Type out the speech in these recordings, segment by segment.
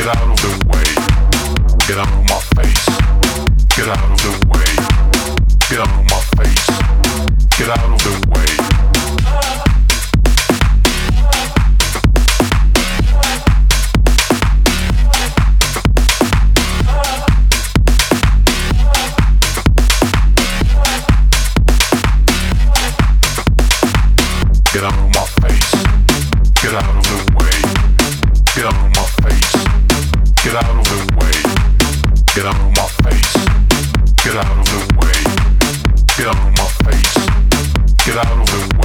Get out of the way. Get out. out of the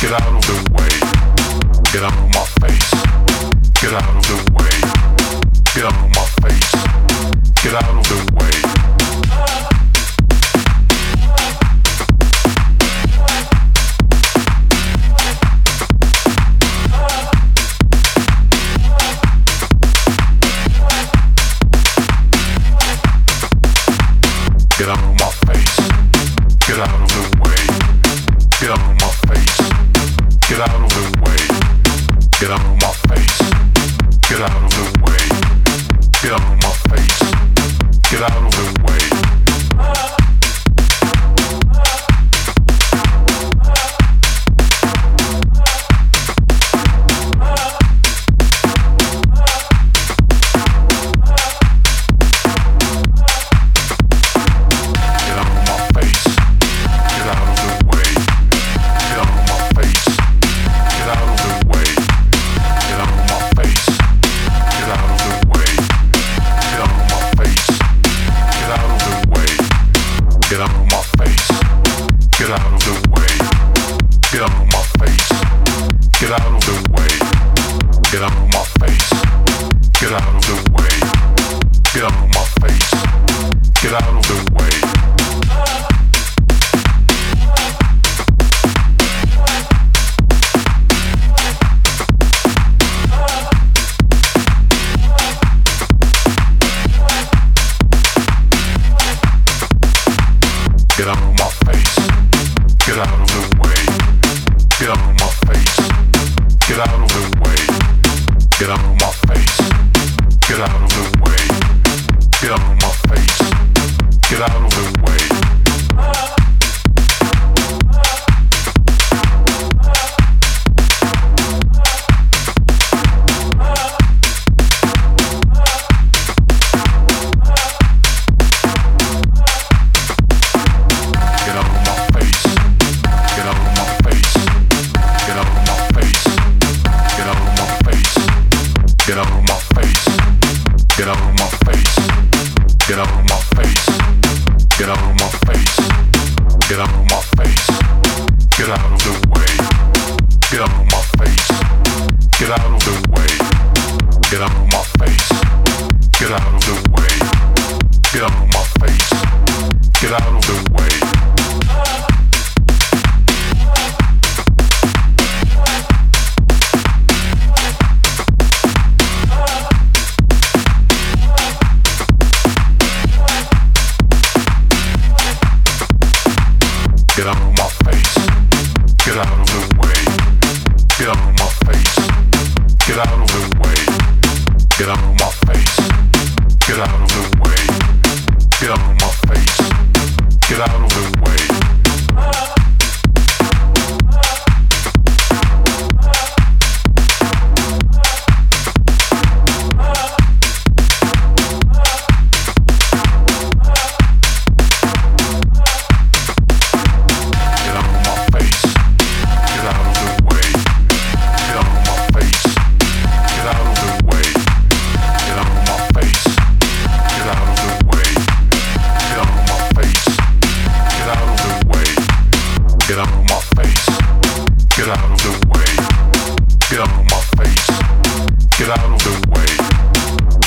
Get out of the way. Get out of my face. Get out of the way. Get out of my get out of the way. Get out of the way. get out of the way. out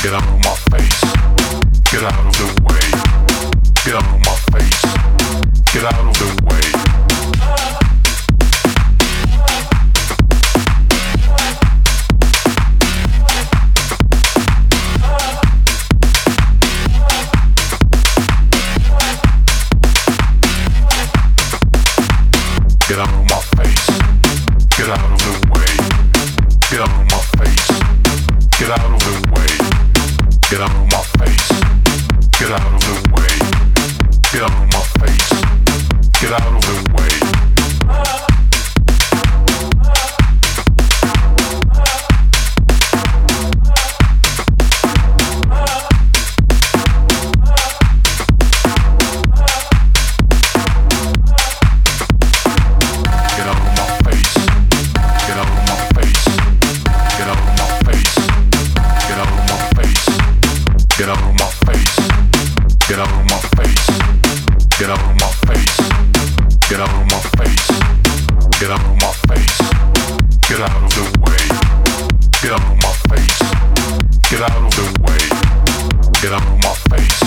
get out of my out of the way. Get out of the way. Get out of my face.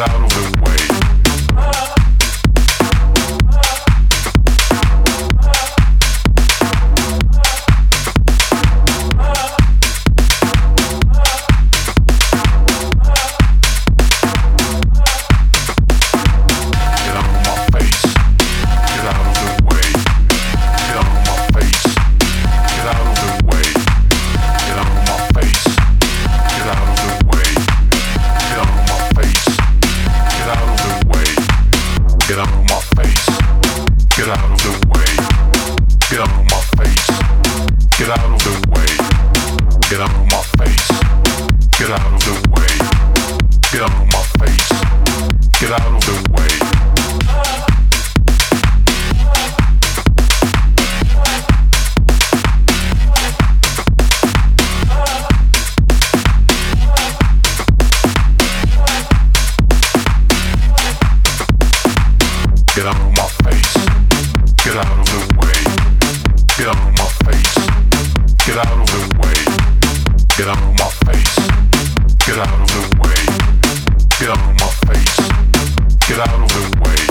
out of the way. Get out of my face. Get out the way.